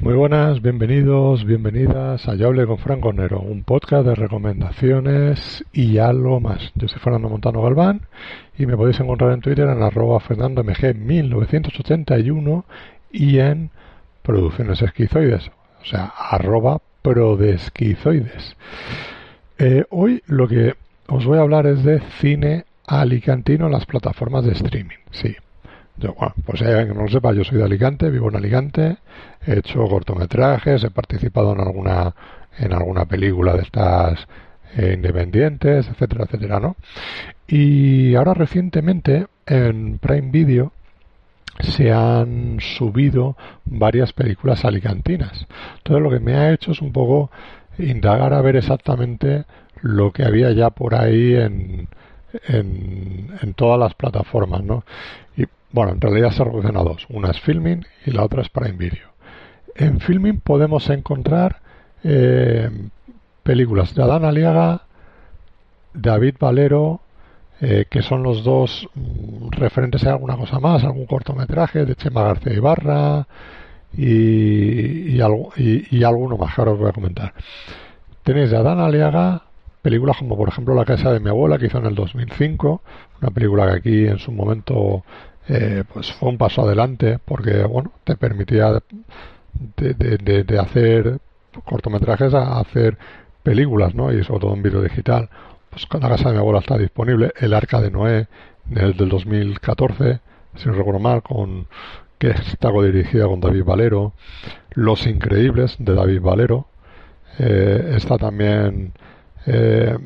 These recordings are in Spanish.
Muy buenas, bienvenidos, bienvenidas a Yo con Franco Nero, un podcast de recomendaciones y algo más. Yo soy Fernando Montano Galván y me podéis encontrar en Twitter en arroba fernandomg1981 y en producciones esquizoides, o sea, arroba prodesquizoides. Eh, hoy lo que os voy a hablar es de cine alicantino en las plataformas de streaming, sí. Yo, bueno, pues eh, que no lo sepa, yo soy de Alicante, vivo en Alicante, he hecho cortometrajes, he participado en alguna en alguna película de estas eh, independientes, etcétera, etcétera, ¿no? Y ahora recientemente en Prime Video se han subido varias películas alicantinas. Entonces lo que me ha hecho es un poco indagar a ver exactamente lo que había ya por ahí en, en, en todas las plataformas, ¿no? Y bueno, en realidad se reducen a dos. Una es Filming y la otra es Prime Video. En Filming podemos encontrar eh, películas de Adán Aliaga, David Valero, eh, que son los dos mm, referentes a alguna cosa más, algún cortometraje de Chema García Ibarra y, y, y, y alguno más que ahora os voy a comentar. Tenéis de Adán Aliaga películas como por ejemplo La casa de mi abuela que hizo en el 2005, una película que aquí en su momento eh, pues fue un paso adelante porque bueno te permitía de, de, hacer cortometrajes a hacer películas, ¿no? Y sobre todo en vídeo digital. Pues la casa de mi abuela está disponible, El Arca de Noé, del, del 2014, si no recuerdo mal, con que está dirigida con David Valero, Los Increíbles de David Valero, eh, está también eh,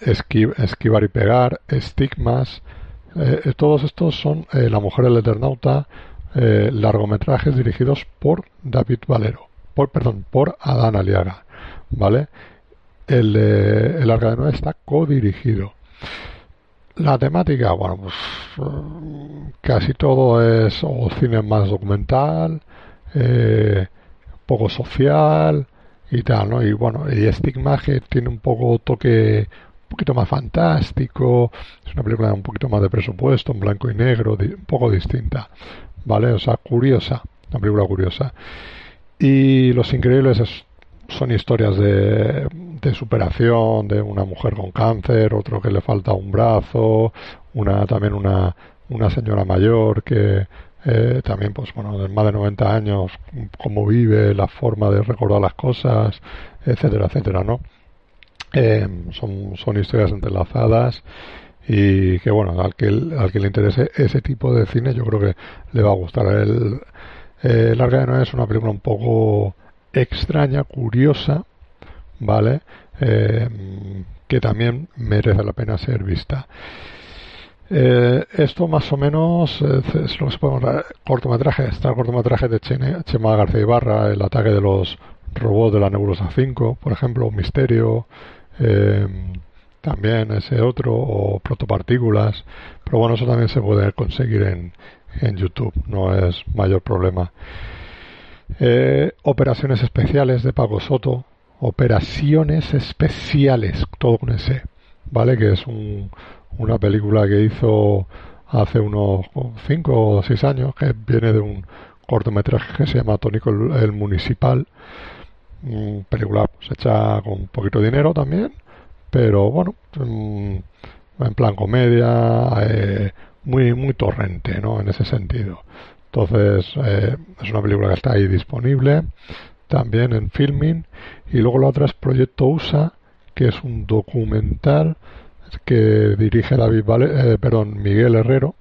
esquiv Esquivar y Pegar, Estigmas, eh, todos estos son eh, La Mujer del Eternauta, largometrajes dirigidos por David Valero, por, perdón, por Adán Aliaga, ¿vale? El, el Arca de Noé está codirigido. La temática, bueno, pues casi todo es cine más documental, poco social y tal, ¿no? Y bueno, y Estigma que tiene un poco toque un poquito más fantástico, es una película un poquito más de presupuesto, en blanco y negro, un poco distinta, ¿vale? O sea, curiosa, una película curiosa. Y Los Increíbles es, son historias de, de, superación de una mujer con cáncer, otro que le falta un brazo, una también una, una señora mayor que eh, también pues bueno de más de 90 años cómo vive la forma de recordar las cosas etcétera etcétera no eh, son, son historias entrelazadas y que bueno al que al que le interese ese tipo de cine yo creo que le va a gustar. El eh, Larga de Noé es una película un poco extraña curiosa vale eh, que también merece la pena ser vista eh, esto más o menos es lo que se puede cortometraje está el cortometraje de Chene, Chema García Ibarra el ataque de los robots de la nebulosa 5 por ejemplo Misterio eh, también ese otro o protopartículas pero bueno eso también se puede conseguir en, en YouTube no es mayor problema. Eh, operaciones especiales de Paco Soto operaciones especiales todo con ese vale que es un, una película que hizo hace unos 5 o 6 años que viene de un cortometraje que se llama Tónico el, Municipal película pues, hecha con poquito dinero también, pero bueno, en plan comedia, eh, muy, muy torrente, ¿no? En ese sentido. Entonces, eh, es una película que está ahí disponible, también en filming, y luego la otra es Proyecto USA, que es un documental que dirige David vale, eh, perdón, Miguel Herrero,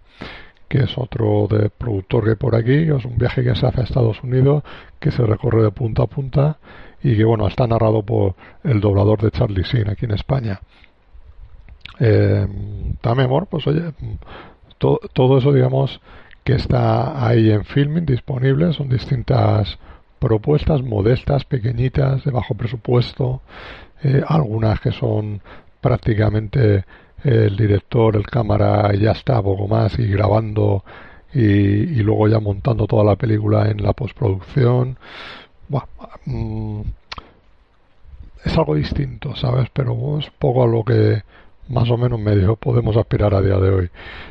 que es otro de productor que por aquí, es un viaje que se hace a Estados Unidos, que se recorre de punta a punta y que bueno, está narrado por el doblador de Charlie Sheen aquí en España. Eh, también, bueno, pues oye, to, todo eso digamos que está ahí en filming disponible. Son distintas propuestas modestas, pequeñitas, de bajo presupuesto, eh, algunas que son prácticamente el director, el cámara ya está poco más y grabando y, luego ya montando toda la película en la postproducción. Mm, es algo distinto, ¿sabes? Pero es poco a lo que más o menos medio podemos aspirar a día de hoy.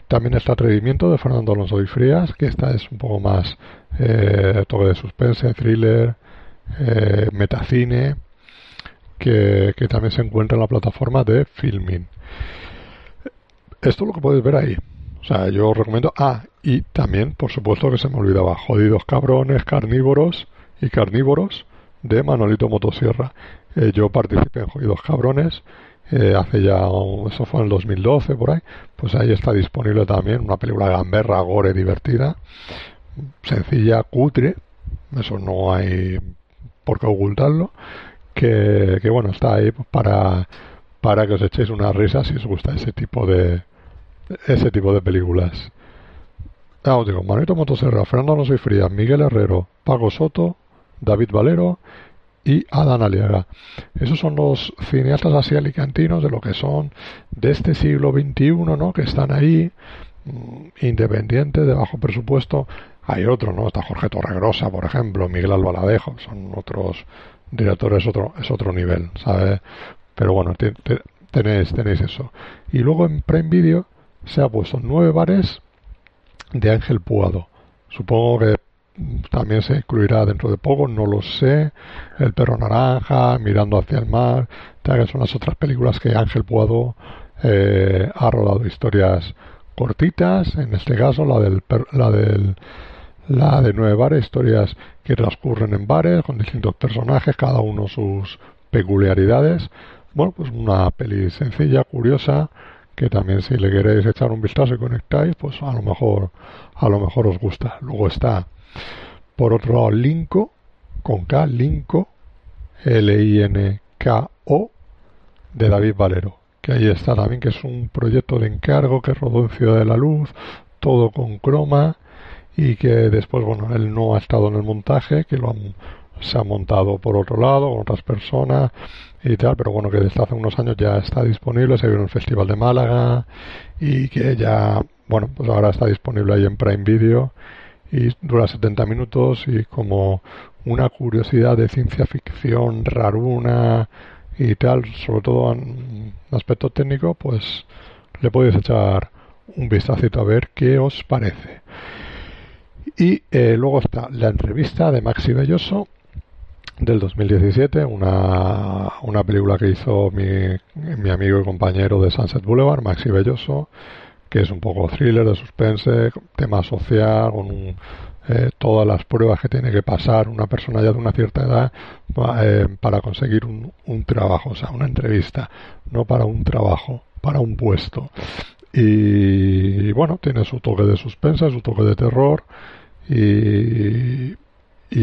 También está Atrevimiento de Fernando Alonso y Frías, que esta es un poco más eh, toque de suspense, thriller, eh, metacine, que, también se encuentra en la plataforma de Filming. Esto es lo que puedes ver ahí. O sea, yo os recomiendo. Ah, y también, por supuesto, que se me olvidaba, Jodidos Cabrones, Carnívoros y Carnívoros de Manolito Motosierra. Eh, yo participé en Jodidos Cabrones eh, hace ya, eso fue en el 2012 por ahí. Pues ahí está disponible también una película gamberra, gore, divertida, sencilla, cutre. Eso no hay por qué ocultarlo. Que, que bueno, está ahí para, para que os echéis una risa si os gusta ese tipo de, ese tipo de películas. Ah, os digo, Manito Motoserra, Fernando No Soy Fría, Miguel Herrero, Pago Soto, David Valero y Adán Aliaga. Esos son los cineastas así alicantinos de lo que son de este siglo XXI, ¿no? Que están ahí, mm, independientes, de bajo presupuesto. Hay otros, ¿no? Está Jorge Torregrosa, por ejemplo, Miguel Albaladejo, son otros directores, otro, es otro nivel, ¿sabes? Pero bueno, tenéis, tenéis eso. Y luego en Prime Video se ha puesto nueve bares de Ángel Puado. Supongo que también se incluirá dentro de poco, no lo sé. El perro naranja, mirando hacia el mar, que son las otras películas que Ángel Puado eh, ha rodado historias cortitas, en este caso la del la del la de nueve bares, historias que transcurren en bares con distintos personajes, cada uno sus peculiaridades. Bueno, pues una peli sencilla, curiosa, que también si le queréis echar un vistazo y conectáis, pues a lo mejor, a lo mejor os gusta. Luego está, por otro lado, Linko, con K, Linko, L-I-N-K-O, de David Valero, que ahí está también, que es un proyecto de encargo que rodó en Ciudad de la Luz, todo con croma, y que después, bueno, él no ha estado en el montaje, que lo han, se ha montado por otro lado, con otras personas, y tal, pero bueno, que desde hace unos años ya está disponible, se vio en el Festival de Málaga y que ya, bueno, pues ahora está disponible ahí en Prime Video y dura 70 minutos y como una curiosidad de ciencia ficción raruna y tal, sobre todo en aspecto técnico, pues le podéis echar un vistacito a ver qué os parece. Y eh, luego está la entrevista de Maxi Belloso del 2017, una, una película que hizo mi, mi amigo y compañero de Sunset Boulevard, Maxi Belloso, que es un poco thriller de suspense, tema social, con eh, todas las pruebas que tiene que pasar una persona ya de una cierta edad eh, para conseguir un, un, trabajo, o sea, una entrevista, no para un trabajo, para un puesto. Y, y bueno, tiene su toque de suspense, su toque de terror y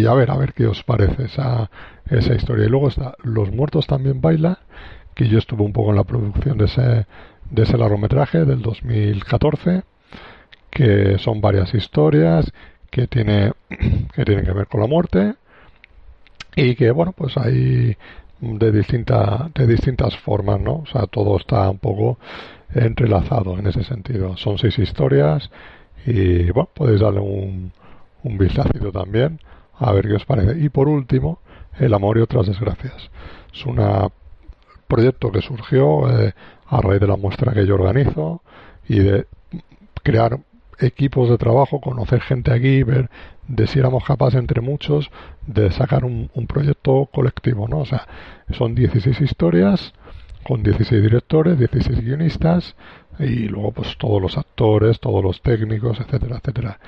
a ver, a ver qué os parece esa, esa historia. Y luego está Los Muertos también bailan, que yo estuve un poco en la producción de ese, de ese largometraje del 2014, que son varias historias que, tiene, que tienen que ver con la muerte y que, bueno, pues hay de, distinta, de distintas formas, ¿no? O sea, todo está un poco entrelazado en ese sentido. Son seis historias y, bueno, podéis darle un, un vistacito también a ver qué os parece. Y por último, El amor y otras desgracias. Es un proyecto que surgió eh, a raíz de la muestra que yo organizo y de crear equipos de trabajo, conocer gente aquí, ver de si éramos capaces entre muchos de sacar un, un proyecto colectivo, ¿no? O sea, son 16 historias con 16 directores, 16 guionistas y luego pues todos los actores, todos los técnicos, etcétera, etcétera.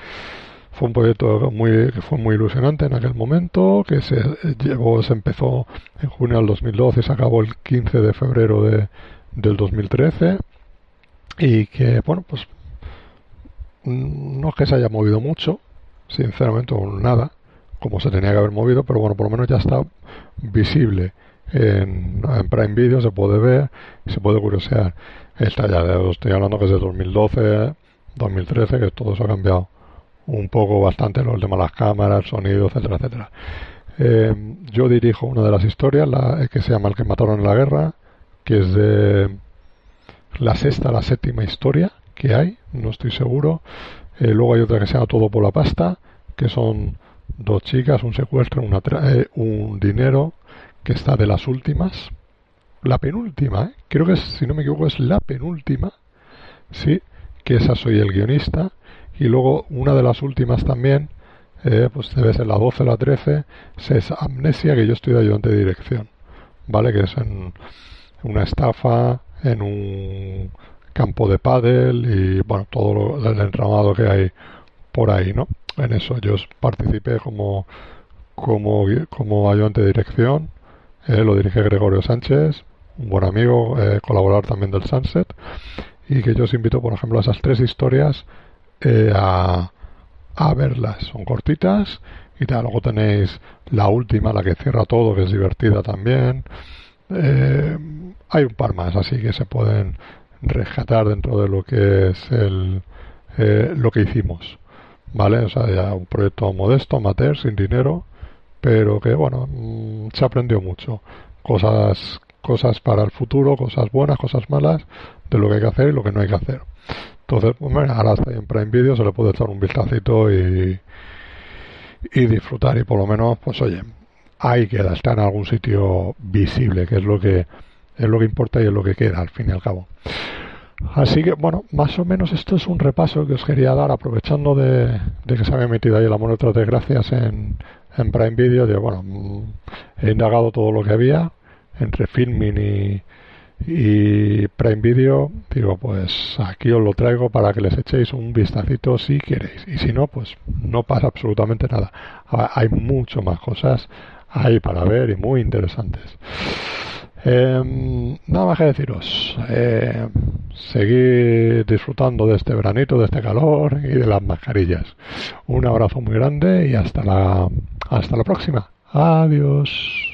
Fue un proyecto muy, que fue muy ilusionante en aquel momento, que se llevó, se empezó en junio del 2012 y se acabó el 15 de febrero de, del 2013 y que, bueno, pues no es que se haya movido mucho, sinceramente, o nada, como se tenía que haber movido, pero bueno, por lo menos ya está visible en, en Prime Video, se puede ver, se puede curiosear. Está ya, estoy hablando que es de 2012, 2013, que todo eso ha cambiado un poco bastante los de malas cámaras, sonido, etcétera, etcétera. Eh, yo dirijo una de las historias, la, que se llama El que mataron en la guerra, que es de la sexta, la séptima historia que hay, no estoy seguro. Eh, luego hay otra que se llama Todo por la pasta, que son dos chicas, un secuestro, una eh, un dinero, que está de las últimas. La penúltima, ¿eh? creo que si no me equivoco es la penúltima, sí, que esa soy el guionista. Y luego una de las últimas también, eh, pues debe ser la 12 o la 13, es Amnesia, que yo estoy de ayudante de dirección, ¿vale? Que es en una estafa, en un campo de pádel y, bueno, todo el entramado que hay por ahí, ¿no? En eso yo participé como, como, como ayudante de dirección, eh, lo dirige Gregorio Sánchez, un buen amigo, eh, colaborador también del Sunset, y que yo os invito, por ejemplo, a esas tres historias eh, a, a verlas. Son cortitas y tal. Luego tenéis la última, la que cierra todo, que es divertida también. Eh, hay un par más así que se pueden rescatar dentro de lo que es el, eh, lo que hicimos. ¿Vale? O sea, ya un proyecto modesto, amateur, sin dinero, pero que, bueno, mm, se aprendió mucho. Cosas, cosas para el futuro, cosas buenas, cosas malas, de lo que hay que hacer y lo que no hay que hacer. Entonces, bueno, ahora está en Prime Video, se le puede echar un vistacito y, y disfrutar y por lo menos, pues oye, ahí queda, está en algún sitio visible, que es lo que es lo que importa y es lo que queda al fin y al cabo. Así que, bueno, más o menos esto es un repaso que os quería dar, aprovechando de, que se había metido ahí el amor otras desgracias en, en Prime Video. De, bueno, he indagado todo lo que había entre filming y, y Prime Video. Digo, pues aquí os lo traigo para que les echéis un vistacito si queréis. Y si no, pues no pasa absolutamente nada. Hay mucho más cosas ahí para ver y muy interesantes. Eh, nada más que deciros. Eh, seguir disfrutando de este veranito, de este calor y de las mascarillas. Un abrazo muy grande y hasta la, hasta la próxima. Adiós.